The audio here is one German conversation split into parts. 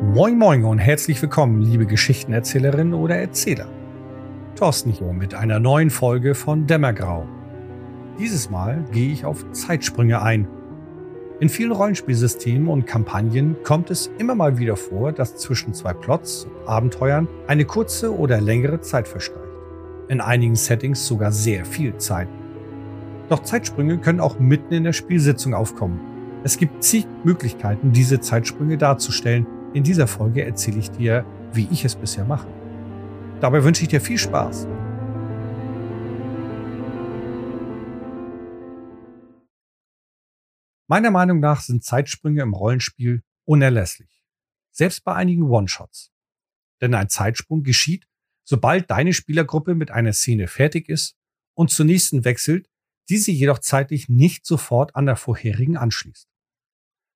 Moin Moin und herzlich willkommen, liebe Geschichtenerzählerinnen oder Erzähler. Thorsten hier mit einer neuen Folge von Dämmergrau. Dieses Mal gehe ich auf Zeitsprünge ein. In vielen Rollenspielsystemen und Kampagnen kommt es immer mal wieder vor, dass zwischen zwei Plots und Abenteuern eine kurze oder längere Zeit verstreicht. In einigen Settings sogar sehr viel Zeit. Doch Zeitsprünge können auch mitten in der Spielsitzung aufkommen. Es gibt zig Möglichkeiten, diese Zeitsprünge darzustellen in dieser Folge erzähle ich dir, wie ich es bisher mache. Dabei wünsche ich dir viel Spaß. Meiner Meinung nach sind Zeitsprünge im Rollenspiel unerlässlich. Selbst bei einigen One-Shots. Denn ein Zeitsprung geschieht, sobald deine Spielergruppe mit einer Szene fertig ist und zur nächsten wechselt, die sie jedoch zeitlich nicht sofort an der vorherigen anschließt.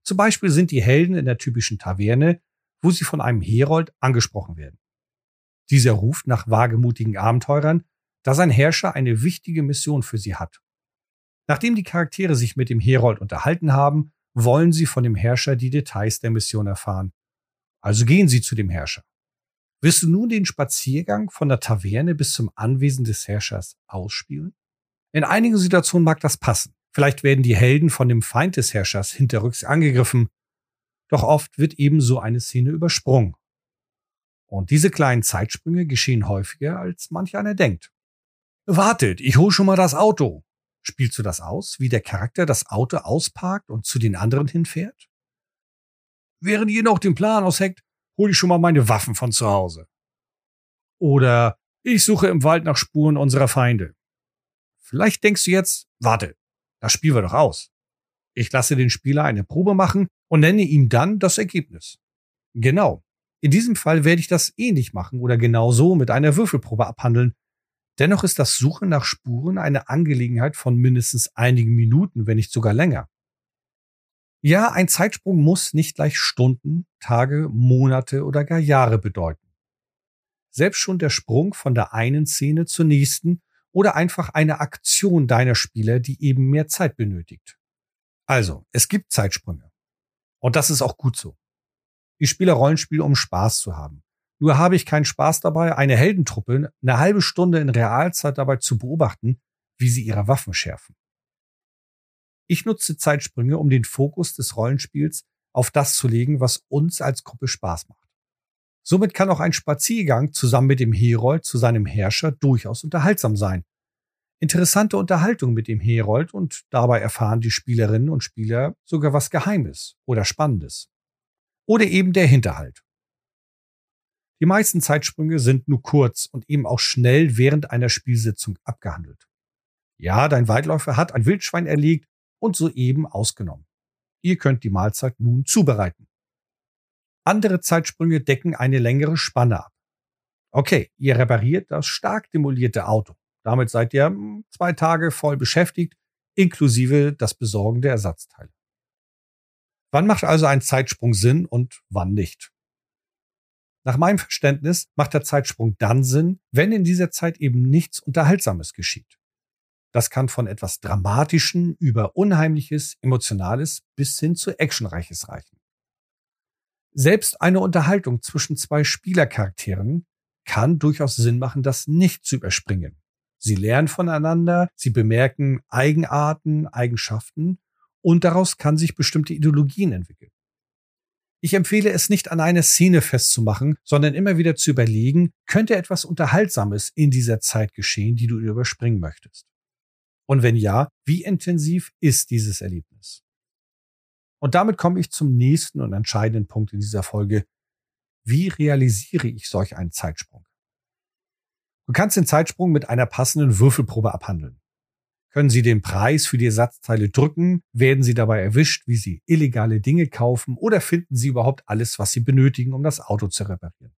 Zum Beispiel sind die Helden in der typischen Taverne, wo sie von einem Herold angesprochen werden. Dieser ruft nach wagemutigen Abenteurern, da sein Herrscher eine wichtige Mission für sie hat. Nachdem die Charaktere sich mit dem Herold unterhalten haben, wollen sie von dem Herrscher die Details der Mission erfahren. Also gehen sie zu dem Herrscher. Wirst du nun den Spaziergang von der Taverne bis zum Anwesen des Herrschers ausspielen? In einigen Situationen mag das passen. Vielleicht werden die Helden von dem Feind des Herrschers hinterrücks angegriffen. Doch oft wird eben so eine Szene übersprungen. Und diese kleinen Zeitsprünge geschehen häufiger, als manch einer denkt. Wartet, ich hol schon mal das Auto. Spielst du das aus, wie der Charakter das Auto ausparkt und zu den anderen hinfährt? Während ihr noch den Plan ausheckt, hol ich schon mal meine Waffen von zu Hause. Oder ich suche im Wald nach Spuren unserer Feinde. Vielleicht denkst du jetzt, warte, das spielen wir doch aus. Ich lasse den Spieler eine Probe machen und nenne ihm dann das Ergebnis. Genau. In diesem Fall werde ich das ähnlich machen oder genau so mit einer Würfelprobe abhandeln. Dennoch ist das Suchen nach Spuren eine Angelegenheit von mindestens einigen Minuten, wenn nicht sogar länger. Ja, ein Zeitsprung muss nicht gleich Stunden, Tage, Monate oder gar Jahre bedeuten. Selbst schon der Sprung von der einen Szene zur nächsten oder einfach eine Aktion deiner Spieler, die eben mehr Zeit benötigt. Also, es gibt Zeitsprünge. Und das ist auch gut so. Ich spiele Rollenspiel, um Spaß zu haben. Nur habe ich keinen Spaß dabei, eine Heldentruppe eine halbe Stunde in Realzeit dabei zu beobachten, wie sie ihre Waffen schärfen. Ich nutze Zeitsprünge, um den Fokus des Rollenspiels auf das zu legen, was uns als Gruppe Spaß macht. Somit kann auch ein Spaziergang zusammen mit dem Herold zu seinem Herrscher durchaus unterhaltsam sein. Interessante Unterhaltung mit dem Herold und dabei erfahren die Spielerinnen und Spieler sogar was Geheimes oder Spannendes. Oder eben der Hinterhalt. Die meisten Zeitsprünge sind nur kurz und eben auch schnell während einer Spielsitzung abgehandelt. Ja, dein Weitläufer hat ein Wildschwein erlegt und soeben ausgenommen. Ihr könnt die Mahlzeit nun zubereiten. Andere Zeitsprünge decken eine längere Spanne ab. Okay, ihr repariert das stark demolierte Auto. Damit seid ihr hm, zwei Tage voll beschäftigt, inklusive das Besorgen der Ersatzteile. Wann macht also ein Zeitsprung Sinn und wann nicht? Nach meinem Verständnis macht der Zeitsprung dann Sinn, wenn in dieser Zeit eben nichts Unterhaltsames geschieht. Das kann von etwas Dramatischen über Unheimliches, Emotionales bis hin zu Actionreiches reichen. Selbst eine Unterhaltung zwischen zwei Spielercharakteren kann durchaus Sinn machen, das nicht zu überspringen. Sie lernen voneinander, sie bemerken Eigenarten, Eigenschaften und daraus kann sich bestimmte Ideologien entwickeln. Ich empfehle es nicht an einer Szene festzumachen, sondern immer wieder zu überlegen, könnte etwas Unterhaltsames in dieser Zeit geschehen, die du überspringen möchtest? Und wenn ja, wie intensiv ist dieses Erlebnis? Und damit komme ich zum nächsten und entscheidenden Punkt in dieser Folge. Wie realisiere ich solch einen Zeitsprung? Du kannst den Zeitsprung mit einer passenden Würfelprobe abhandeln. Können Sie den Preis für die Ersatzteile drücken? Werden Sie dabei erwischt, wie Sie illegale Dinge kaufen? Oder finden Sie überhaupt alles, was Sie benötigen, um das Auto zu reparieren?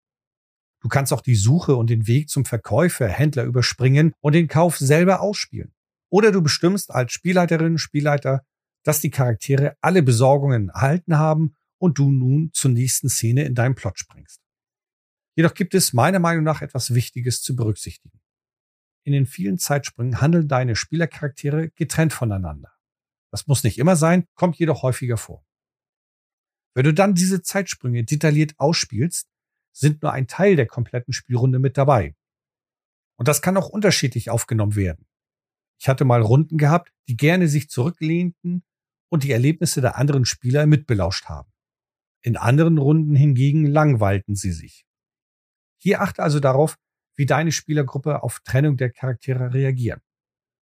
Du kannst auch die Suche und den Weg zum Verkäufer, Händler überspringen und den Kauf selber ausspielen. Oder du bestimmst als Spielleiterin, Spielleiter, dass die Charaktere alle Besorgungen erhalten haben und du nun zur nächsten Szene in deinem Plot springst. Jedoch gibt es meiner Meinung nach etwas Wichtiges zu berücksichtigen. In den vielen Zeitsprüngen handeln deine Spielercharaktere getrennt voneinander. Das muss nicht immer sein, kommt jedoch häufiger vor. Wenn du dann diese Zeitsprünge detailliert ausspielst, sind nur ein Teil der kompletten Spielrunde mit dabei. Und das kann auch unterschiedlich aufgenommen werden. Ich hatte mal Runden gehabt, die gerne sich zurücklehnten und die Erlebnisse der anderen Spieler mitbelauscht haben. In anderen Runden hingegen langweilten sie sich. Hier achte also darauf, wie deine Spielergruppe auf Trennung der Charaktere reagieren.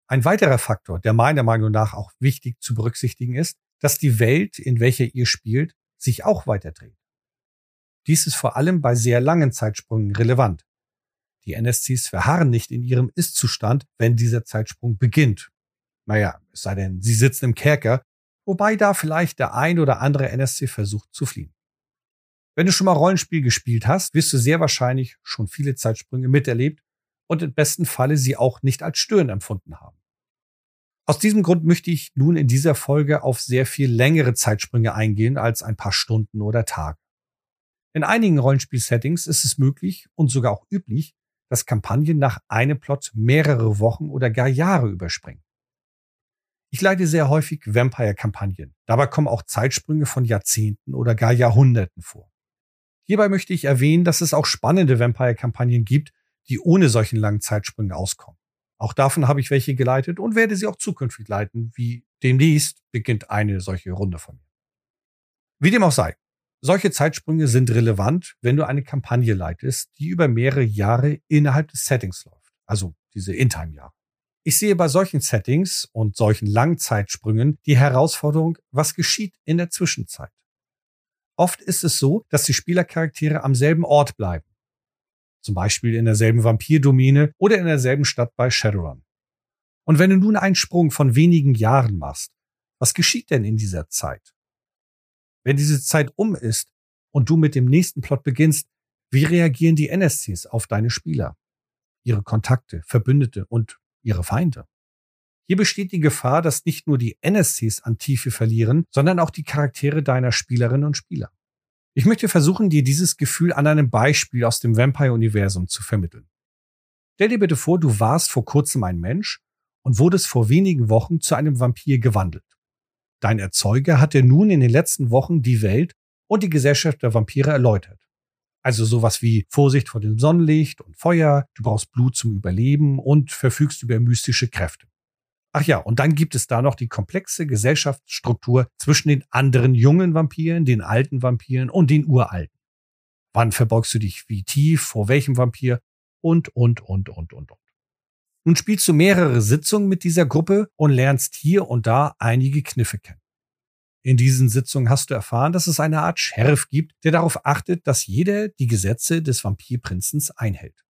Ein weiterer Faktor, der meiner Meinung nach auch wichtig zu berücksichtigen ist, dass die Welt, in welcher ihr spielt, sich auch weiterdreht. Dies ist vor allem bei sehr langen Zeitsprüngen relevant. Die NSCs verharren nicht in ihrem Ist-Zustand, wenn dieser Zeitsprung beginnt. Naja, es sei denn, sie sitzen im Kerker, wobei da vielleicht der ein oder andere NSC versucht zu fliehen. Wenn du schon mal Rollenspiel gespielt hast, wirst du sehr wahrscheinlich schon viele Zeitsprünge miterlebt und im besten Falle sie auch nicht als störend empfunden haben. Aus diesem Grund möchte ich nun in dieser Folge auf sehr viel längere Zeitsprünge eingehen als ein paar Stunden oder Tage. In einigen Rollenspiel-Settings ist es möglich und sogar auch üblich, dass Kampagnen nach einem Plot mehrere Wochen oder gar Jahre überspringen. Ich leite sehr häufig Vampire-Kampagnen. Dabei kommen auch Zeitsprünge von Jahrzehnten oder gar Jahrhunderten vor. Hierbei möchte ich erwähnen, dass es auch spannende Vampire-Kampagnen gibt, die ohne solchen langen Zeitsprünge auskommen. Auch davon habe ich welche geleitet und werde sie auch zukünftig leiten, wie demnächst beginnt eine solche Runde von mir. Wie dem auch sei, solche Zeitsprünge sind relevant, wenn du eine Kampagne leitest, die über mehrere Jahre innerhalb des Settings läuft, also diese In-Time-Jahre. Ich sehe bei solchen Settings und solchen Langzeitsprüngen die Herausforderung, was geschieht in der Zwischenzeit. Oft ist es so, dass die Spielercharaktere am selben Ort bleiben. Zum Beispiel in derselben Vampirdomäne oder in derselben Stadt bei Shadowrun. Und wenn du nun einen Sprung von wenigen Jahren machst, was geschieht denn in dieser Zeit? Wenn diese Zeit um ist und du mit dem nächsten Plot beginnst, wie reagieren die NSCs auf deine Spieler, ihre Kontakte, Verbündete und ihre Feinde? Hier besteht die Gefahr, dass nicht nur die NSCs an Tiefe verlieren, sondern auch die Charaktere deiner Spielerinnen und Spieler. Ich möchte versuchen, dir dieses Gefühl an einem Beispiel aus dem Vampire-Universum zu vermitteln. Stell dir bitte vor, du warst vor kurzem ein Mensch und wurdest vor wenigen Wochen zu einem Vampir gewandelt. Dein Erzeuger hat dir nun in den letzten Wochen die Welt und die Gesellschaft der Vampire erläutert. Also sowas wie Vorsicht vor dem Sonnenlicht und Feuer, du brauchst Blut zum Überleben und verfügst über mystische Kräfte. Ach ja, und dann gibt es da noch die komplexe Gesellschaftsstruktur zwischen den anderen jungen Vampiren, den alten Vampiren und den uralten. Wann verbeugst du dich wie tief, vor welchem Vampir und, und, und, und, und, und. Nun spielst du mehrere Sitzungen mit dieser Gruppe und lernst hier und da einige Kniffe kennen. In diesen Sitzungen hast du erfahren, dass es eine Art Sheriff gibt, der darauf achtet, dass jeder die Gesetze des Vampirprinzens einhält.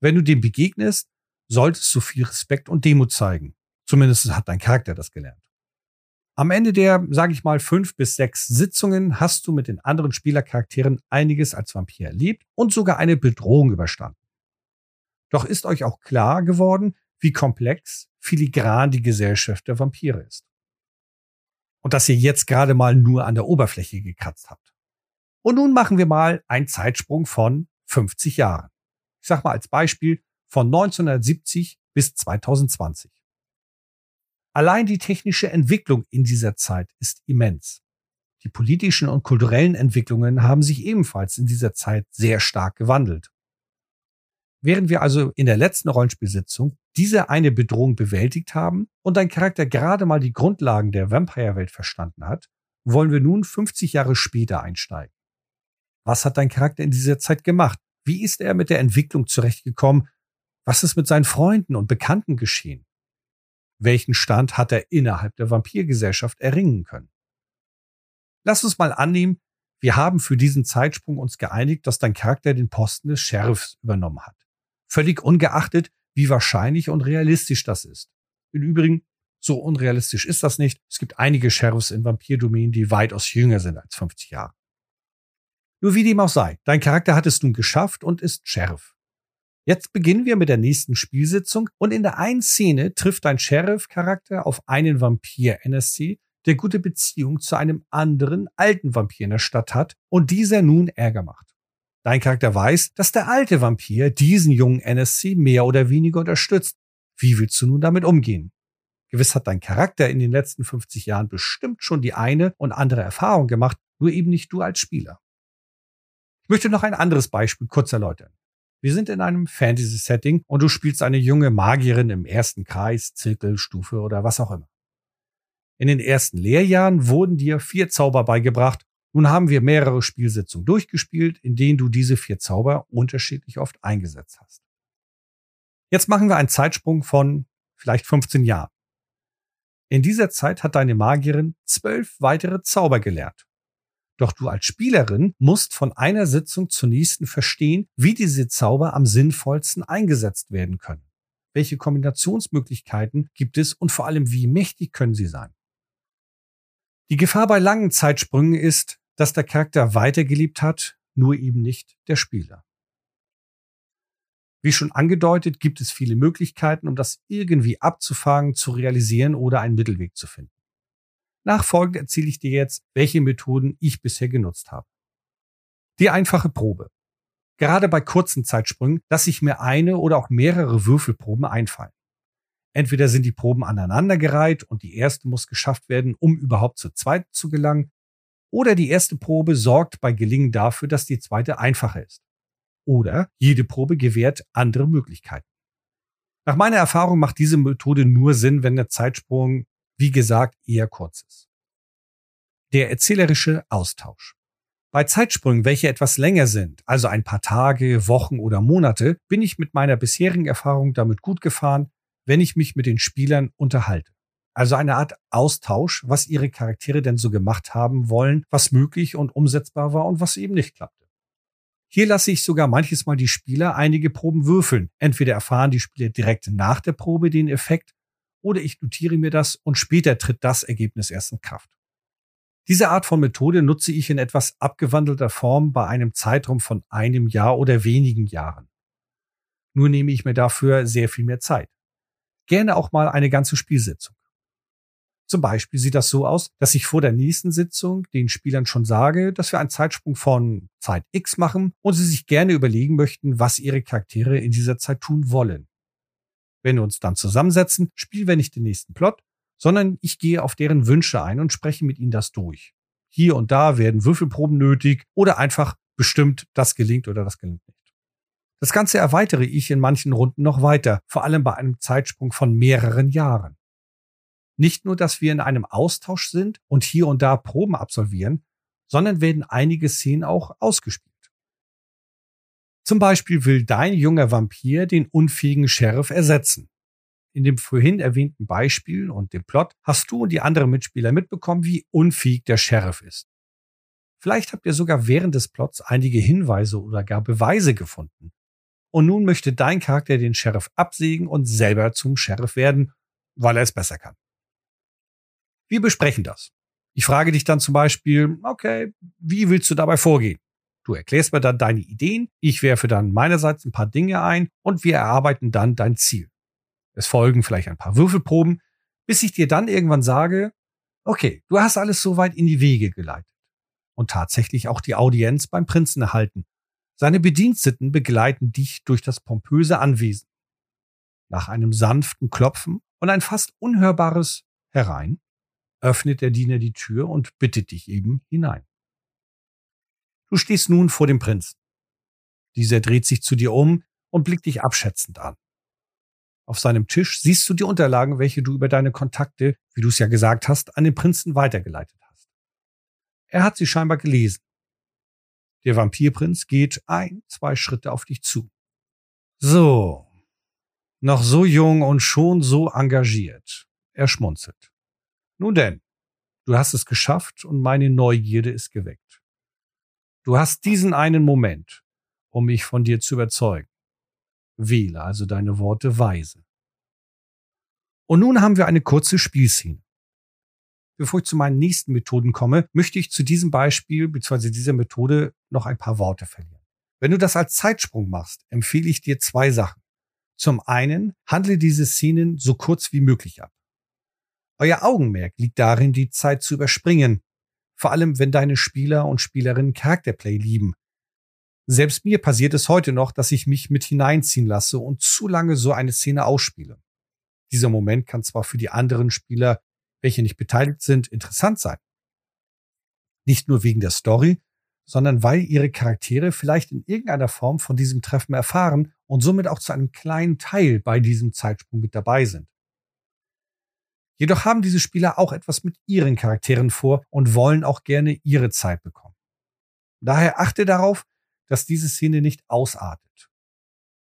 Wenn du dem begegnest, solltest du viel Respekt und Demut zeigen. Zumindest hat dein Charakter das gelernt. Am Ende der, sage ich mal, fünf bis sechs Sitzungen hast du mit den anderen Spielercharakteren einiges als Vampir erlebt und sogar eine Bedrohung überstanden. Doch ist euch auch klar geworden, wie komplex, filigran die Gesellschaft der Vampire ist. Und dass ihr jetzt gerade mal nur an der Oberfläche gekratzt habt. Und nun machen wir mal einen Zeitsprung von 50 Jahren. Ich sag mal als Beispiel von 1970 bis 2020. Allein die technische Entwicklung in dieser Zeit ist immens. Die politischen und kulturellen Entwicklungen haben sich ebenfalls in dieser Zeit sehr stark gewandelt. Während wir also in der letzten Rollenspielsitzung diese eine Bedrohung bewältigt haben und dein Charakter gerade mal die Grundlagen der Vampire-Welt verstanden hat, wollen wir nun 50 Jahre später einsteigen. Was hat dein Charakter in dieser Zeit gemacht? Wie ist er mit der Entwicklung zurechtgekommen? Was ist mit seinen Freunden und Bekannten geschehen? Welchen Stand hat er innerhalb der Vampirgesellschaft erringen können? Lass uns mal annehmen, wir haben für diesen Zeitsprung uns geeinigt, dass dein Charakter den Posten des Sheriffs übernommen hat. Völlig ungeachtet, wie wahrscheinlich und realistisch das ist. Im Übrigen, so unrealistisch ist das nicht. Es gibt einige Sheriffs in Vampirdomänen, die weitaus jünger sind als 50 Jahre. Nur wie dem auch sei, dein Charakter hat es nun geschafft und ist Sheriff. Jetzt beginnen wir mit der nächsten Spielsitzung und in der einen Szene trifft dein Sheriff-Charakter auf einen Vampir-NSC, der gute Beziehung zu einem anderen alten Vampir in der Stadt hat und dieser nun Ärger macht. Dein Charakter weiß, dass der alte Vampir diesen jungen NSC mehr oder weniger unterstützt. Wie willst du nun damit umgehen? Gewiss hat dein Charakter in den letzten 50 Jahren bestimmt schon die eine und andere Erfahrung gemacht, nur eben nicht du als Spieler. Ich möchte noch ein anderes Beispiel kurz erläutern. Wir sind in einem Fantasy-Setting und du spielst eine junge Magierin im ersten Kreis, Zirkel, Stufe oder was auch immer. In den ersten Lehrjahren wurden dir vier Zauber beigebracht. Nun haben wir mehrere Spielsitzungen durchgespielt, in denen du diese vier Zauber unterschiedlich oft eingesetzt hast. Jetzt machen wir einen Zeitsprung von vielleicht 15 Jahren. In dieser Zeit hat deine Magierin zwölf weitere Zauber gelernt. Doch du als Spielerin musst von einer Sitzung zur nächsten verstehen, wie diese Zauber am sinnvollsten eingesetzt werden können. Welche Kombinationsmöglichkeiten gibt es und vor allem wie mächtig können sie sein? Die Gefahr bei langen Zeitsprüngen ist, dass der Charakter weitergelebt hat, nur eben nicht der Spieler. Wie schon angedeutet, gibt es viele Möglichkeiten, um das irgendwie abzufangen, zu realisieren oder einen Mittelweg zu finden. Nachfolgend erzähle ich dir jetzt, welche Methoden ich bisher genutzt habe. Die einfache Probe. Gerade bei kurzen Zeitsprüngen lasse ich mir eine oder auch mehrere Würfelproben einfallen. Entweder sind die Proben aneinandergereiht und die erste muss geschafft werden, um überhaupt zur zweiten zu gelangen, oder die erste Probe sorgt bei Gelingen dafür, dass die zweite einfacher ist. Oder jede Probe gewährt andere Möglichkeiten. Nach meiner Erfahrung macht diese Methode nur Sinn, wenn der Zeitsprung wie gesagt, eher kurz ist. Der erzählerische Austausch. Bei Zeitsprüngen, welche etwas länger sind, also ein paar Tage, Wochen oder Monate, bin ich mit meiner bisherigen Erfahrung damit gut gefahren, wenn ich mich mit den Spielern unterhalte. Also eine Art Austausch, was ihre Charaktere denn so gemacht haben wollen, was möglich und umsetzbar war und was eben nicht klappte. Hier lasse ich sogar manches Mal die Spieler einige Proben würfeln. Entweder erfahren die Spieler direkt nach der Probe den Effekt oder ich notiere mir das und später tritt das Ergebnis erst in Kraft. Diese Art von Methode nutze ich in etwas abgewandelter Form bei einem Zeitraum von einem Jahr oder wenigen Jahren. Nur nehme ich mir dafür sehr viel mehr Zeit. Gerne auch mal eine ganze Spielsitzung. Zum Beispiel sieht das so aus, dass ich vor der nächsten Sitzung den Spielern schon sage, dass wir einen Zeitsprung von Zeit X machen und sie sich gerne überlegen möchten, was ihre Charaktere in dieser Zeit tun wollen. Wenn wir uns dann zusammensetzen, spielen wir nicht den nächsten Plot, sondern ich gehe auf deren Wünsche ein und spreche mit ihnen das durch. Hier und da werden Würfelproben nötig oder einfach bestimmt, das gelingt oder das gelingt nicht. Das Ganze erweitere ich in manchen Runden noch weiter, vor allem bei einem Zeitsprung von mehreren Jahren. Nicht nur, dass wir in einem Austausch sind und hier und da Proben absolvieren, sondern werden einige Szenen auch ausgespielt. Zum Beispiel will dein junger Vampir den unfähigen Sheriff ersetzen. In dem vorhin erwähnten Beispiel und dem Plot hast du und die anderen Mitspieler mitbekommen, wie unfähig der Sheriff ist. Vielleicht habt ihr sogar während des Plots einige Hinweise oder gar Beweise gefunden. Und nun möchte dein Charakter den Sheriff absägen und selber zum Sheriff werden, weil er es besser kann. Wir besprechen das. Ich frage dich dann zum Beispiel, okay, wie willst du dabei vorgehen? Du erklärst mir dann deine Ideen, ich werfe dann meinerseits ein paar Dinge ein und wir erarbeiten dann dein Ziel. Es folgen vielleicht ein paar Würfelproben, bis ich dir dann irgendwann sage, okay, du hast alles soweit in die Wege geleitet. Und tatsächlich auch die Audienz beim Prinzen erhalten. Seine Bediensteten begleiten dich durch das pompöse Anwesen. Nach einem sanften Klopfen und ein fast unhörbares Herein öffnet der Diener die Tür und bittet dich eben hinein. Du stehst nun vor dem Prinzen. Dieser dreht sich zu dir um und blickt dich abschätzend an. Auf seinem Tisch siehst du die Unterlagen, welche du über deine Kontakte, wie du es ja gesagt hast, an den Prinzen weitergeleitet hast. Er hat sie scheinbar gelesen. Der Vampirprinz geht ein, zwei Schritte auf dich zu. So, noch so jung und schon so engagiert. Er schmunzelt. Nun denn, du hast es geschafft und meine Neugierde ist geweckt. Du hast diesen einen Moment, um mich von dir zu überzeugen. Wähle also deine Worte weise. Und nun haben wir eine kurze Spielszene. Bevor ich zu meinen nächsten Methoden komme, möchte ich zu diesem Beispiel bzw. dieser Methode noch ein paar Worte verlieren. Wenn du das als Zeitsprung machst, empfehle ich dir zwei Sachen. Zum einen, handle diese Szenen so kurz wie möglich ab. Euer Augenmerk liegt darin, die Zeit zu überspringen vor allem, wenn deine Spieler und Spielerinnen Charakterplay lieben. Selbst mir passiert es heute noch, dass ich mich mit hineinziehen lasse und zu lange so eine Szene ausspiele. Dieser Moment kann zwar für die anderen Spieler, welche nicht beteiligt sind, interessant sein. Nicht nur wegen der Story, sondern weil ihre Charaktere vielleicht in irgendeiner Form von diesem Treffen erfahren und somit auch zu einem kleinen Teil bei diesem Zeitsprung mit dabei sind. Jedoch haben diese Spieler auch etwas mit ihren Charakteren vor und wollen auch gerne ihre Zeit bekommen. Daher achte darauf, dass diese Szene nicht ausartet.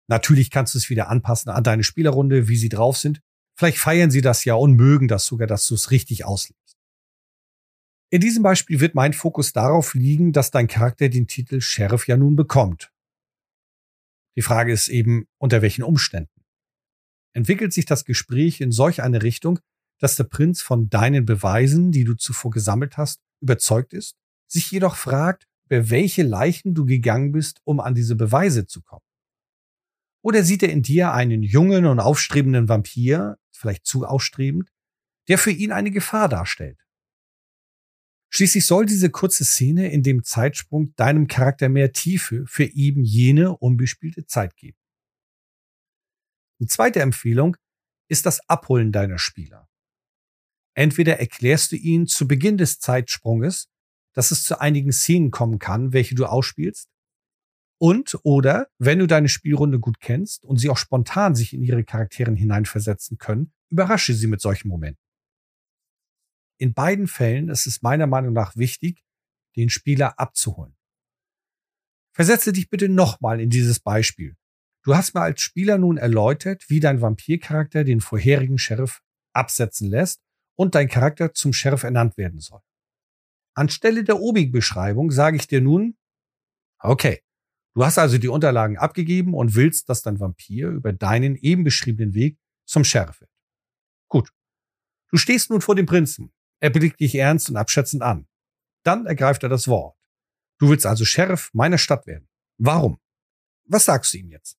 Natürlich kannst du es wieder anpassen an deine Spielerrunde, wie sie drauf sind. Vielleicht feiern sie das ja und mögen das sogar, dass du es richtig auslebst. In diesem Beispiel wird mein Fokus darauf liegen, dass dein Charakter den Titel Sheriff ja nun bekommt. Die Frage ist eben, unter welchen Umständen. Entwickelt sich das Gespräch in solch eine Richtung, dass der Prinz von deinen Beweisen, die du zuvor gesammelt hast, überzeugt ist, sich jedoch fragt, über welche Leichen du gegangen bist, um an diese Beweise zu kommen. Oder sieht er in dir einen jungen und aufstrebenden Vampir, vielleicht zu ausstrebend, der für ihn eine Gefahr darstellt? Schließlich soll diese kurze Szene in dem Zeitsprung deinem Charakter mehr Tiefe für eben jene unbespielte Zeit geben. Die zweite Empfehlung ist das Abholen deiner Spieler. Entweder erklärst du ihnen zu Beginn des Zeitsprunges, dass es zu einigen Szenen kommen kann, welche du ausspielst, und oder wenn du deine Spielrunde gut kennst und sie auch spontan sich in ihre Charakteren hineinversetzen können, überrasche sie mit solchen Momenten. In beiden Fällen ist es meiner Meinung nach wichtig, den Spieler abzuholen. Versetze dich bitte nochmal in dieses Beispiel. Du hast mir als Spieler nun erläutert, wie dein Vampircharakter den vorherigen Sheriff absetzen lässt und dein Charakter zum Sheriff ernannt werden soll. Anstelle der obigen Beschreibung sage ich dir nun, okay, du hast also die Unterlagen abgegeben und willst, dass dein Vampir über deinen eben beschriebenen Weg zum Sheriff wird. Gut. Du stehst nun vor dem Prinzen er blickt dich ernst und abschätzend an. Dann ergreift er das Wort. Du willst also Sheriff meiner Stadt werden. Warum? Was sagst du ihm jetzt?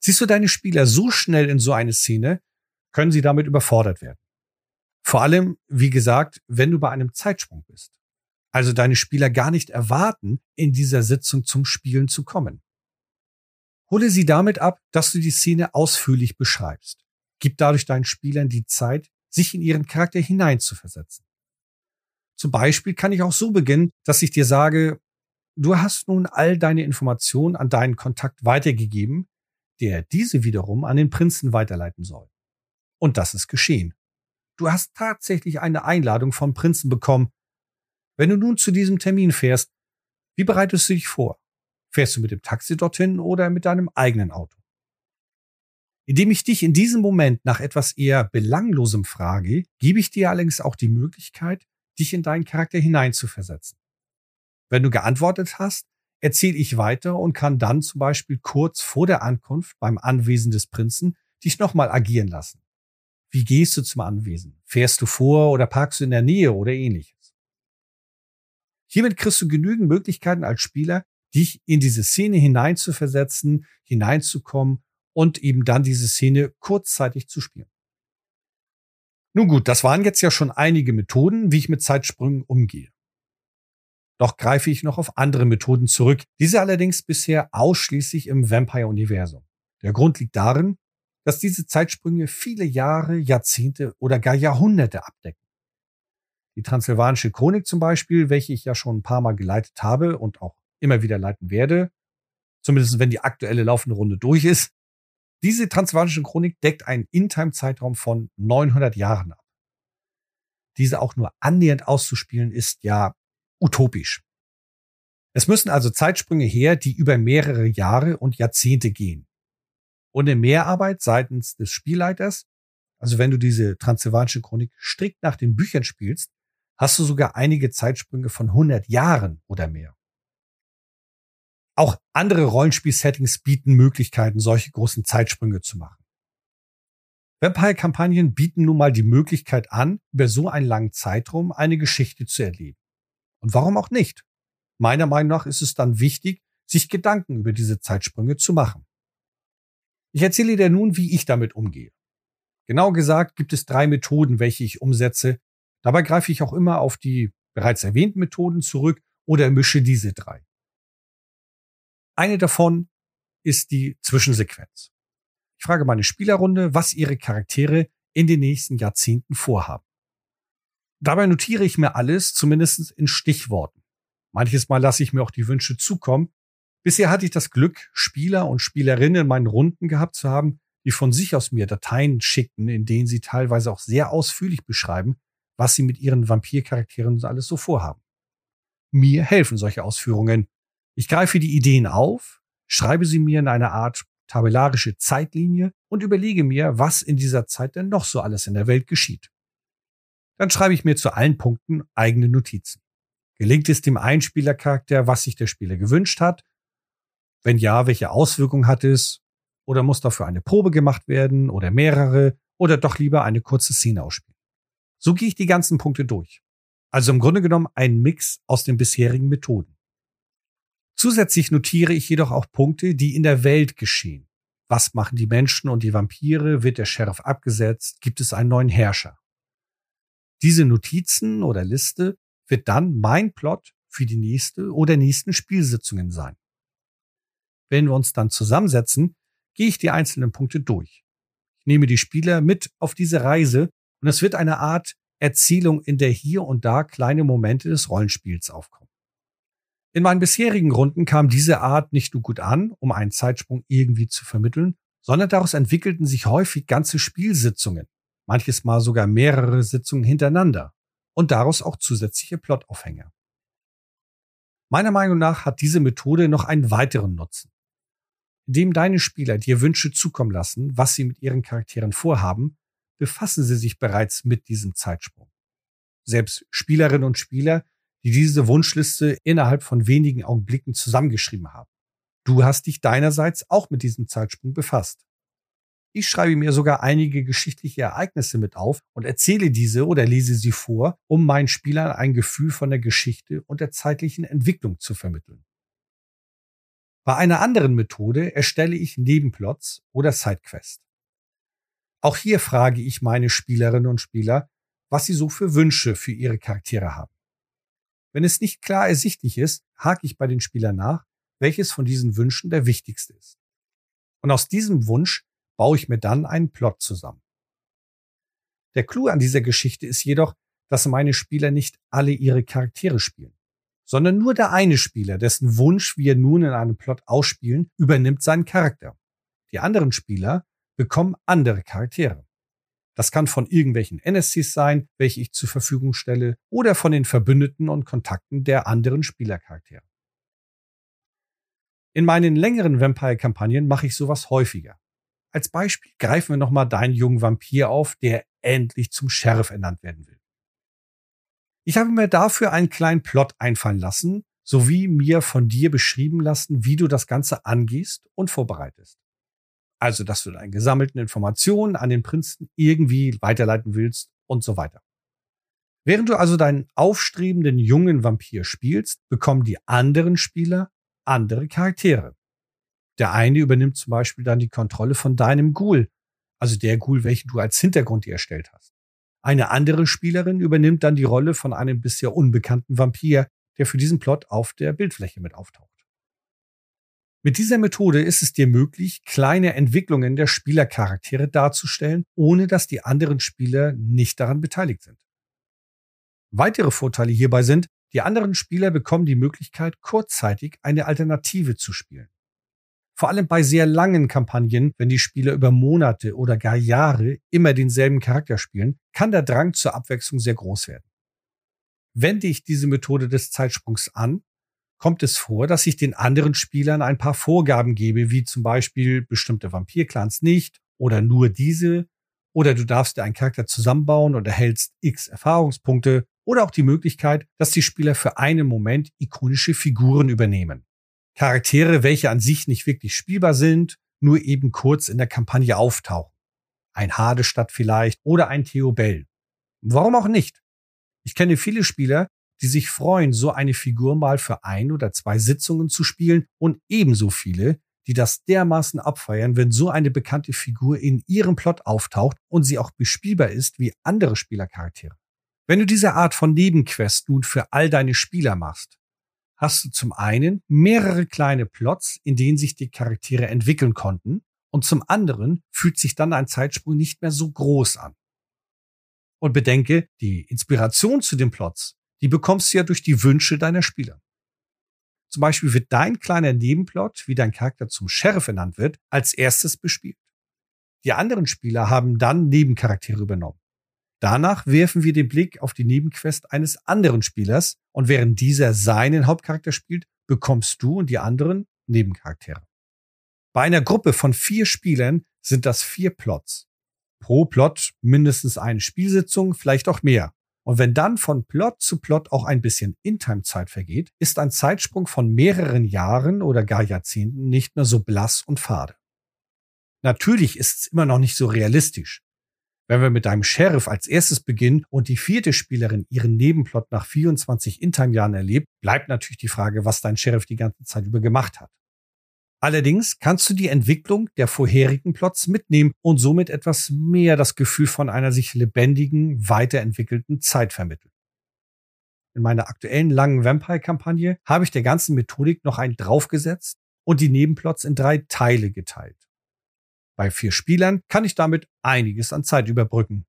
Siehst du deine Spieler so schnell in so eine Szene, können sie damit überfordert werden. Vor allem, wie gesagt, wenn du bei einem Zeitsprung bist. Also deine Spieler gar nicht erwarten, in dieser Sitzung zum Spielen zu kommen. Hole sie damit ab, dass du die Szene ausführlich beschreibst. Gib dadurch deinen Spielern die Zeit, sich in ihren Charakter hineinzuversetzen. Zum Beispiel kann ich auch so beginnen, dass ich dir sage, du hast nun all deine Informationen an deinen Kontakt weitergegeben, der diese wiederum an den Prinzen weiterleiten soll. Und das ist geschehen. Du hast tatsächlich eine Einladung vom Prinzen bekommen. Wenn du nun zu diesem Termin fährst, wie bereitest du dich vor? Fährst du mit dem Taxi dorthin oder mit deinem eigenen Auto? Indem ich dich in diesem Moment nach etwas eher Belanglosem frage, gebe ich dir allerdings auch die Möglichkeit, dich in deinen Charakter hineinzuversetzen. Wenn du geantwortet hast, erzähle ich weiter und kann dann zum Beispiel kurz vor der Ankunft beim Anwesen des Prinzen dich nochmal agieren lassen. Wie gehst du zum Anwesen? Fährst du vor oder parkst du in der Nähe oder ähnliches? Hiermit kriegst du genügend Möglichkeiten als Spieler, dich in diese Szene hineinzuversetzen, hineinzukommen und eben dann diese Szene kurzzeitig zu spielen. Nun gut, das waren jetzt ja schon einige Methoden, wie ich mit Zeitsprüngen umgehe. Doch greife ich noch auf andere Methoden zurück, diese allerdings bisher ausschließlich im Vampire-Universum. Der Grund liegt darin, dass diese Zeitsprünge viele Jahre, Jahrzehnte oder gar Jahrhunderte abdecken. Die Transsilvanische Chronik zum Beispiel, welche ich ja schon ein paar Mal geleitet habe und auch immer wieder leiten werde, zumindest wenn die aktuelle laufende Runde durch ist, diese transsilvanische Chronik deckt einen In-Time-Zeitraum von 900 Jahren ab. Diese auch nur annähernd auszuspielen ist ja utopisch. Es müssen also Zeitsprünge her, die über mehrere Jahre und Jahrzehnte gehen. Ohne Mehrarbeit seitens des Spielleiters, also wenn du diese transsilvanische Chronik strikt nach den Büchern spielst, hast du sogar einige Zeitsprünge von 100 Jahren oder mehr. Auch andere Rollenspiel-Settings bieten Möglichkeiten, solche großen Zeitsprünge zu machen. Vampire-Kampagnen bieten nun mal die Möglichkeit an, über so einen langen Zeitraum eine Geschichte zu erleben. Und warum auch nicht? Meiner Meinung nach ist es dann wichtig, sich Gedanken über diese Zeitsprünge zu machen. Ich erzähle dir nun, wie ich damit umgehe. Genau gesagt gibt es drei Methoden, welche ich umsetze. Dabei greife ich auch immer auf die bereits erwähnten Methoden zurück oder mische diese drei. Eine davon ist die Zwischensequenz. Ich frage meine Spielerrunde, was ihre Charaktere in den nächsten Jahrzehnten vorhaben. Dabei notiere ich mir alles, zumindest in Stichworten. Manches Mal lasse ich mir auch die Wünsche zukommen. Bisher hatte ich das Glück, Spieler und Spielerinnen in meinen Runden gehabt zu haben, die von sich aus mir Dateien schickten, in denen sie teilweise auch sehr ausführlich beschreiben, was sie mit ihren Vampircharakteren alles so vorhaben. Mir helfen solche Ausführungen. Ich greife die Ideen auf, schreibe sie mir in eine Art tabellarische Zeitlinie und überlege mir, was in dieser Zeit denn noch so alles in der Welt geschieht. Dann schreibe ich mir zu allen Punkten eigene Notizen. Gelingt es dem Einspielercharakter, was sich der Spieler gewünscht hat? Wenn ja, welche Auswirkungen hat es? Oder muss dafür eine Probe gemacht werden oder mehrere oder doch lieber eine kurze Szene ausspielen? So gehe ich die ganzen Punkte durch. Also im Grunde genommen ein Mix aus den bisherigen Methoden. Zusätzlich notiere ich jedoch auch Punkte, die in der Welt geschehen. Was machen die Menschen und die Vampire? Wird der Sheriff abgesetzt? Gibt es einen neuen Herrscher? Diese Notizen oder Liste wird dann mein Plot für die nächste oder nächsten Spielsitzungen sein. Wenn wir uns dann zusammensetzen, gehe ich die einzelnen Punkte durch. Ich nehme die Spieler mit auf diese Reise und es wird eine Art Erzählung, in der hier und da kleine Momente des Rollenspiels aufkommen. In meinen bisherigen Runden kam diese Art nicht nur gut an, um einen Zeitsprung irgendwie zu vermitteln, sondern daraus entwickelten sich häufig ganze Spielsitzungen, manches Mal sogar mehrere Sitzungen hintereinander und daraus auch zusätzliche Plotaufhänger. Meiner Meinung nach hat diese Methode noch einen weiteren Nutzen. Indem deine Spieler dir Wünsche zukommen lassen, was sie mit ihren Charakteren vorhaben, befassen sie sich bereits mit diesem Zeitsprung. Selbst Spielerinnen und Spieler, die diese Wunschliste innerhalb von wenigen Augenblicken zusammengeschrieben haben. Du hast dich deinerseits auch mit diesem Zeitsprung befasst. Ich schreibe mir sogar einige geschichtliche Ereignisse mit auf und erzähle diese oder lese sie vor, um meinen Spielern ein Gefühl von der Geschichte und der zeitlichen Entwicklung zu vermitteln. Bei einer anderen Methode erstelle ich Nebenplots oder Sidequests. Auch hier frage ich meine Spielerinnen und Spieler, was sie so für Wünsche für ihre Charaktere haben. Wenn es nicht klar ersichtlich ist, hake ich bei den Spielern nach, welches von diesen Wünschen der wichtigste ist. Und aus diesem Wunsch baue ich mir dann einen Plot zusammen. Der Clou an dieser Geschichte ist jedoch, dass meine Spieler nicht alle ihre Charaktere spielen, sondern nur der eine Spieler, dessen Wunsch wir nun in einem Plot ausspielen, übernimmt seinen Charakter. Die anderen Spieler bekommen andere Charaktere. Das kann von irgendwelchen NSCs sein, welche ich zur Verfügung stelle, oder von den Verbündeten und Kontakten der anderen Spielercharaktere. In meinen längeren Vampire-Kampagnen mache ich sowas häufiger. Als Beispiel greifen wir nochmal deinen jungen Vampir auf, der endlich zum Sheriff ernannt werden will. Ich habe mir dafür einen kleinen Plot einfallen lassen, sowie mir von dir beschrieben lassen, wie du das Ganze angehst und vorbereitest. Also, dass du deine gesammelten Informationen an den Prinzen irgendwie weiterleiten willst und so weiter. Während du also deinen aufstrebenden jungen Vampir spielst, bekommen die anderen Spieler andere Charaktere. Der eine übernimmt zum Beispiel dann die Kontrolle von deinem Ghoul, also der Ghoul, welchen du als Hintergrund erstellt hast. Eine andere Spielerin übernimmt dann die Rolle von einem bisher unbekannten Vampir, der für diesen Plot auf der Bildfläche mit auftaucht. Mit dieser Methode ist es dir möglich, kleine Entwicklungen der Spielercharaktere darzustellen, ohne dass die anderen Spieler nicht daran beteiligt sind. Weitere Vorteile hierbei sind, die anderen Spieler bekommen die Möglichkeit, kurzzeitig eine Alternative zu spielen. Vor allem bei sehr langen Kampagnen, wenn die Spieler über Monate oder gar Jahre immer denselben Charakter spielen, kann der Drang zur Abwechslung sehr groß werden. Wende ich diese Methode des Zeitsprungs an, kommt es vor, dass ich den anderen Spielern ein paar Vorgaben gebe, wie zum Beispiel bestimmte Vampirclans nicht oder nur diese, oder du darfst dir einen Charakter zusammenbauen und erhältst x Erfahrungspunkte, oder auch die Möglichkeit, dass die Spieler für einen Moment ikonische Figuren übernehmen. Charaktere, welche an sich nicht wirklich spielbar sind, nur eben kurz in der Kampagne auftauchen. Ein Hadestadt vielleicht oder ein Theobel. Warum auch nicht? Ich kenne viele Spieler, die sich freuen, so eine Figur mal für ein oder zwei Sitzungen zu spielen und ebenso viele, die das dermaßen abfeiern, wenn so eine bekannte Figur in ihrem Plot auftaucht und sie auch bespielbar ist wie andere Spielercharaktere. Wenn du diese Art von Nebenquest nun für all deine Spieler machst, hast du zum einen mehrere kleine Plots, in denen sich die Charaktere entwickeln konnten, und zum anderen fühlt sich dann ein Zeitsprung nicht mehr so groß an. Und bedenke, die Inspiration zu den Plots, die bekommst du ja durch die Wünsche deiner Spieler. Zum Beispiel wird dein kleiner Nebenplot, wie dein Charakter zum Sheriff ernannt wird, als erstes bespielt. Die anderen Spieler haben dann Nebencharaktere übernommen. Danach werfen wir den Blick auf die Nebenquest eines anderen Spielers und während dieser seinen Hauptcharakter spielt, bekommst du und die anderen Nebencharaktere. Bei einer Gruppe von vier Spielern sind das vier Plots. Pro Plot mindestens eine Spielsitzung, vielleicht auch mehr. Und wenn dann von Plot zu Plot auch ein bisschen In-Time-Zeit vergeht, ist ein Zeitsprung von mehreren Jahren oder gar Jahrzehnten nicht mehr so blass und fade. Natürlich ist es immer noch nicht so realistisch. Wenn wir mit einem Sheriff als erstes beginnen und die vierte Spielerin ihren Nebenplot nach 24 In-Time-Jahren erlebt, bleibt natürlich die Frage, was dein Sheriff die ganze Zeit über gemacht hat. Allerdings kannst du die Entwicklung der vorherigen Plots mitnehmen und somit etwas mehr das Gefühl von einer sich lebendigen, weiterentwickelten Zeit vermitteln. In meiner aktuellen langen Vampire-Kampagne habe ich der ganzen Methodik noch einen draufgesetzt und die Nebenplots in drei Teile geteilt. Bei vier Spielern kann ich damit einiges an Zeit überbrücken.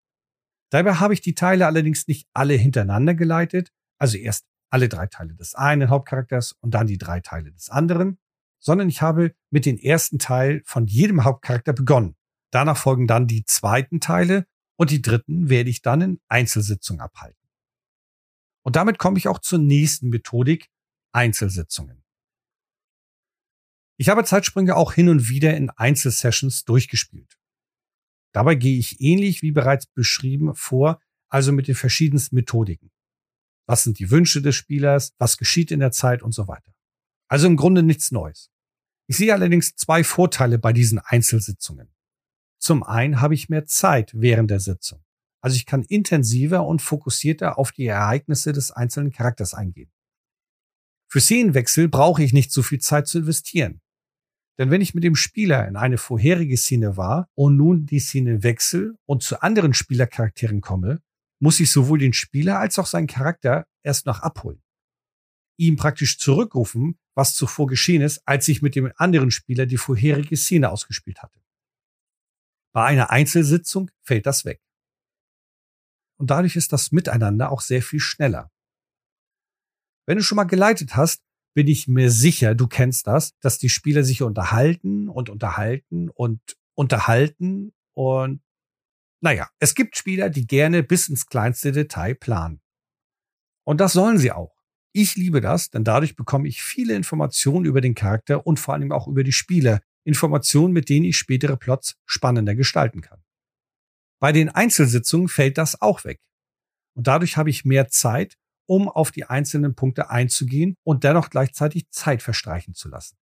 Dabei habe ich die Teile allerdings nicht alle hintereinander geleitet, also erst alle drei Teile des einen Hauptcharakters und dann die drei Teile des anderen, sondern ich habe mit dem ersten Teil von jedem Hauptcharakter begonnen. Danach folgen dann die zweiten Teile und die dritten werde ich dann in Einzelsitzungen abhalten. Und damit komme ich auch zur nächsten Methodik, Einzelsitzungen. Ich habe Zeitsprünge auch hin und wieder in Einzelsessions durchgespielt. Dabei gehe ich ähnlich wie bereits beschrieben vor, also mit den verschiedensten Methodiken. Was sind die Wünsche des Spielers? Was geschieht in der Zeit und so weiter. Also im Grunde nichts Neues. Ich sehe allerdings zwei Vorteile bei diesen Einzelsitzungen. Zum einen habe ich mehr Zeit während der Sitzung. Also ich kann intensiver und fokussierter auf die Ereignisse des einzelnen Charakters eingehen. Für Szenenwechsel brauche ich nicht so viel Zeit zu investieren. Denn wenn ich mit dem Spieler in eine vorherige Szene war und nun die Szene wechsel und zu anderen Spielercharakteren komme, muss ich sowohl den Spieler als auch seinen Charakter erst noch abholen. Ihm praktisch zurückrufen, was zuvor geschehen ist, als ich mit dem anderen Spieler die vorherige Szene ausgespielt hatte. Bei einer Einzelsitzung fällt das weg. Und dadurch ist das Miteinander auch sehr viel schneller. Wenn du schon mal geleitet hast, bin ich mir sicher, du kennst das, dass die Spieler sich unterhalten und unterhalten und unterhalten und naja, es gibt Spieler, die gerne bis ins kleinste Detail planen. Und das sollen sie auch. Ich liebe das, denn dadurch bekomme ich viele Informationen über den Charakter und vor allem auch über die Spieler. Informationen, mit denen ich spätere Plots spannender gestalten kann. Bei den Einzelsitzungen fällt das auch weg. Und dadurch habe ich mehr Zeit, um auf die einzelnen Punkte einzugehen und dennoch gleichzeitig Zeit verstreichen zu lassen.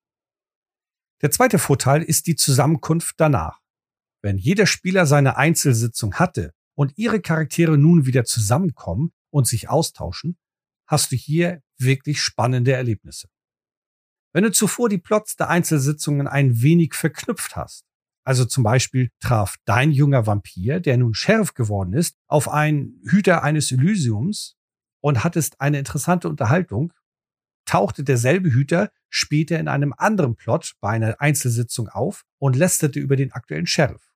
Der zweite Vorteil ist die Zusammenkunft danach. Wenn jeder Spieler seine Einzelsitzung hatte und ihre Charaktere nun wieder zusammenkommen und sich austauschen, hast du hier wirklich spannende Erlebnisse. Wenn du zuvor die Plots der Einzelsitzungen ein wenig verknüpft hast, also zum Beispiel traf dein junger Vampir, der nun Sheriff geworden ist, auf einen Hüter eines Elysiums, und hattest eine interessante Unterhaltung, tauchte derselbe Hüter später in einem anderen Plot bei einer Einzelsitzung auf und lästerte über den aktuellen Sheriff.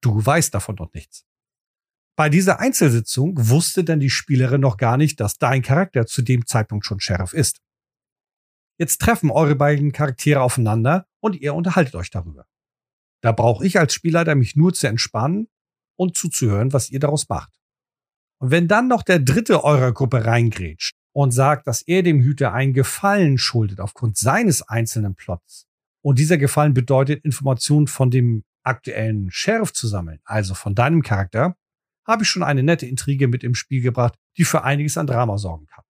Du weißt davon noch nichts. Bei dieser Einzelsitzung wusste dann die Spielerin noch gar nicht, dass dein Charakter zu dem Zeitpunkt schon Sheriff ist. Jetzt treffen eure beiden Charaktere aufeinander und ihr unterhaltet euch darüber. Da brauche ich als Spielleiter mich nur zu entspannen und zuzuhören, was ihr daraus macht. Und wenn dann noch der dritte eurer Gruppe reingrätscht und sagt, dass er dem Hüter einen Gefallen schuldet aufgrund seines einzelnen Plots, und dieser Gefallen bedeutet, Informationen von dem aktuellen Sheriff zu sammeln, also von deinem Charakter, habe ich schon eine nette Intrige mit im Spiel gebracht, die für einiges an Drama sorgen kann.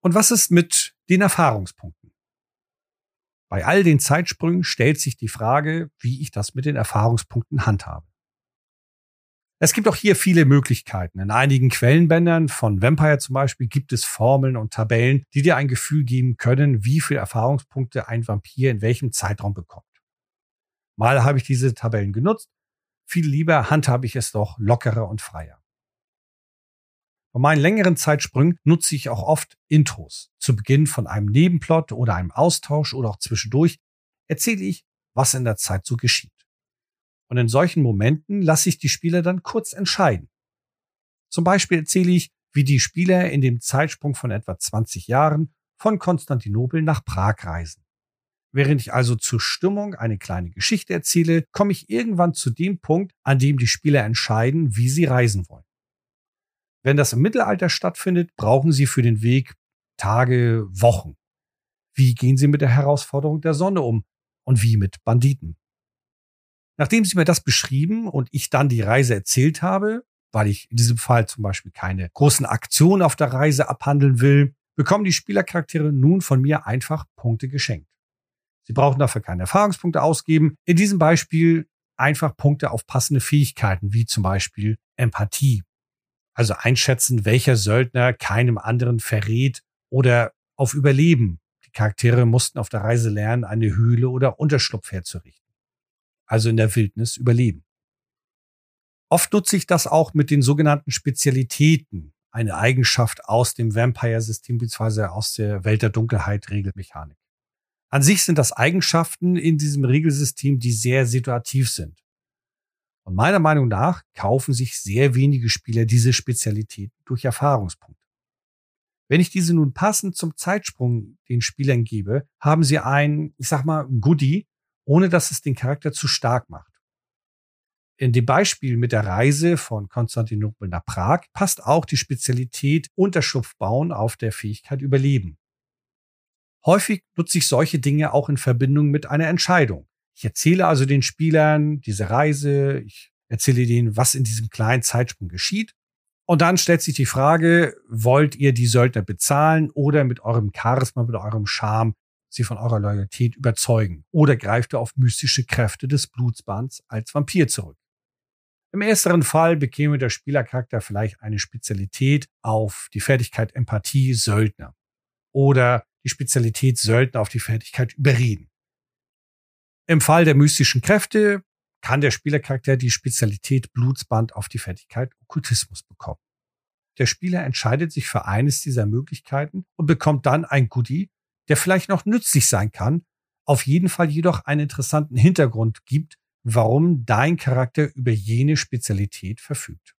Und was ist mit den Erfahrungspunkten? Bei all den Zeitsprüngen stellt sich die Frage, wie ich das mit den Erfahrungspunkten handhabe. Es gibt auch hier viele Möglichkeiten. In einigen Quellenbändern von Vampire zum Beispiel gibt es Formeln und Tabellen, die dir ein Gefühl geben können, wie viele Erfahrungspunkte ein Vampir in welchem Zeitraum bekommt. Mal habe ich diese Tabellen genutzt, viel lieber handhabe ich es doch lockerer und freier. Bei meinen längeren Zeitsprüngen nutze ich auch oft Intros. Zu Beginn von einem Nebenplot oder einem Austausch oder auch zwischendurch erzähle ich, was in der Zeit so geschieht. Und in solchen Momenten lasse ich die Spieler dann kurz entscheiden. Zum Beispiel erzähle ich, wie die Spieler in dem Zeitsprung von etwa 20 Jahren von Konstantinopel nach Prag reisen. Während ich also zur Stimmung eine kleine Geschichte erzähle, komme ich irgendwann zu dem Punkt, an dem die Spieler entscheiden, wie sie reisen wollen. Wenn das im Mittelalter stattfindet, brauchen sie für den Weg Tage, Wochen. Wie gehen sie mit der Herausforderung der Sonne um? Und wie mit Banditen? Nachdem sie mir das beschrieben und ich dann die Reise erzählt habe, weil ich in diesem Fall zum Beispiel keine großen Aktionen auf der Reise abhandeln will, bekommen die Spielercharaktere nun von mir einfach Punkte geschenkt. Sie brauchen dafür keine Erfahrungspunkte ausgeben. In diesem Beispiel einfach Punkte auf passende Fähigkeiten, wie zum Beispiel Empathie. Also einschätzen, welcher Söldner keinem anderen verrät oder auf Überleben. Die Charaktere mussten auf der Reise lernen, eine Höhle oder Unterschlupf herzurichten. Also in der Wildnis überleben. Oft nutze ich das auch mit den sogenannten Spezialitäten, eine Eigenschaft aus dem Vampire-System bzw. aus der Welt der Dunkelheit Regelmechanik. An sich sind das Eigenschaften in diesem Regelsystem, die sehr situativ sind. Und meiner Meinung nach kaufen sich sehr wenige Spieler diese Spezialitäten durch Erfahrungspunkte. Wenn ich diese nun passend zum Zeitsprung den Spielern gebe, haben sie ein, ich sag mal, Goodie, ohne dass es den Charakter zu stark macht. In dem Beispiel mit der Reise von Konstantinopel nach Prag passt auch die Spezialität Unterschlupf bauen auf der Fähigkeit Überleben. Häufig nutze ich solche Dinge auch in Verbindung mit einer Entscheidung. Ich erzähle also den Spielern diese Reise, ich erzähle denen, was in diesem kleinen Zeitsprung geschieht. Und dann stellt sich die Frage, wollt ihr die Söldner bezahlen oder mit eurem Charisma, mit eurem Charme sie von eurer Loyalität überzeugen? Oder greift ihr auf mystische Kräfte des Blutsbands als Vampir zurück? Im ersteren Fall bekäme der Spielercharakter vielleicht eine Spezialität auf die Fertigkeit Empathie Söldner oder die Spezialität Söldner auf die Fertigkeit Überreden. Im Fall der mystischen Kräfte kann der Spielercharakter die Spezialität Blutsband auf die Fertigkeit Okkultismus bekommen. Der Spieler entscheidet sich für eines dieser Möglichkeiten und bekommt dann ein Goodie, der vielleicht noch nützlich sein kann, auf jeden Fall jedoch einen interessanten Hintergrund gibt, warum dein Charakter über jene Spezialität verfügt.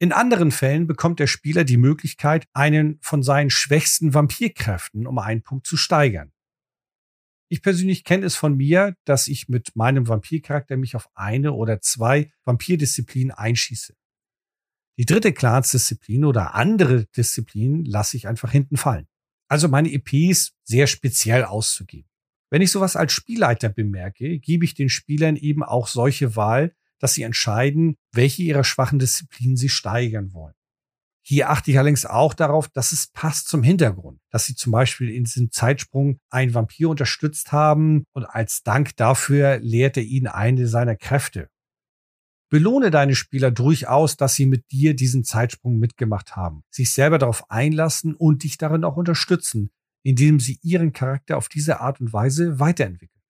In anderen Fällen bekommt der Spieler die Möglichkeit, einen von seinen schwächsten Vampirkräften um einen Punkt zu steigern. Ich persönlich kenne es von mir, dass ich mit meinem Vampircharakter mich auf eine oder zwei Vampirdisziplinen einschieße. Die dritte Clansdisziplin oder andere Disziplinen lasse ich einfach hinten fallen. Also meine EPs sehr speziell auszugeben. Wenn ich sowas als Spielleiter bemerke, gebe ich den Spielern eben auch solche Wahl, dass sie entscheiden, welche ihrer schwachen Disziplinen sie steigern wollen. Hier achte ich allerdings auch darauf, dass es passt zum Hintergrund, dass sie zum Beispiel in diesem Zeitsprung einen Vampir unterstützt haben und als Dank dafür lehrt er ihn eine seiner Kräfte. Belohne deine Spieler durchaus, dass sie mit dir diesen Zeitsprung mitgemacht haben, sich selber darauf einlassen und dich darin auch unterstützen, indem sie ihren Charakter auf diese Art und Weise weiterentwickeln.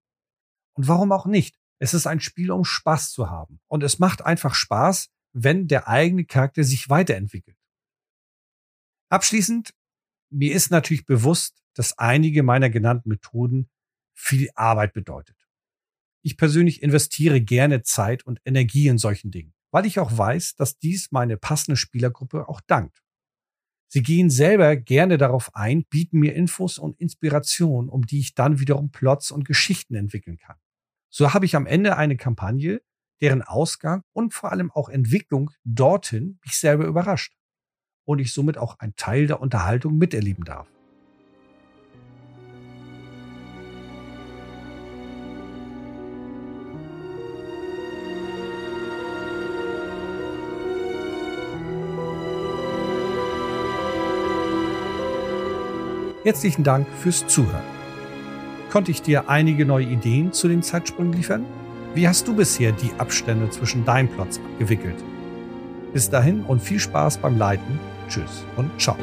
Und warum auch nicht? Es ist ein Spiel, um Spaß zu haben. Und es macht einfach Spaß, wenn der eigene Charakter sich weiterentwickelt. Abschließend, mir ist natürlich bewusst, dass einige meiner genannten Methoden viel Arbeit bedeutet. Ich persönlich investiere gerne Zeit und Energie in solchen Dingen, weil ich auch weiß, dass dies meine passende Spielergruppe auch dankt. Sie gehen selber gerne darauf ein, bieten mir Infos und Inspiration, um die ich dann wiederum Plots und Geschichten entwickeln kann. So habe ich am Ende eine Kampagne, deren Ausgang und vor allem auch Entwicklung dorthin mich selber überrascht und ich somit auch ein Teil der Unterhaltung miterleben darf. Herzlichen Dank fürs Zuhören. Konnte ich dir einige neue Ideen zu den Zeitsprüngen liefern? Wie hast du bisher die Abstände zwischen deinen Plots abgewickelt? Bis dahin und viel Spaß beim Leiten. Tschüss und ciao.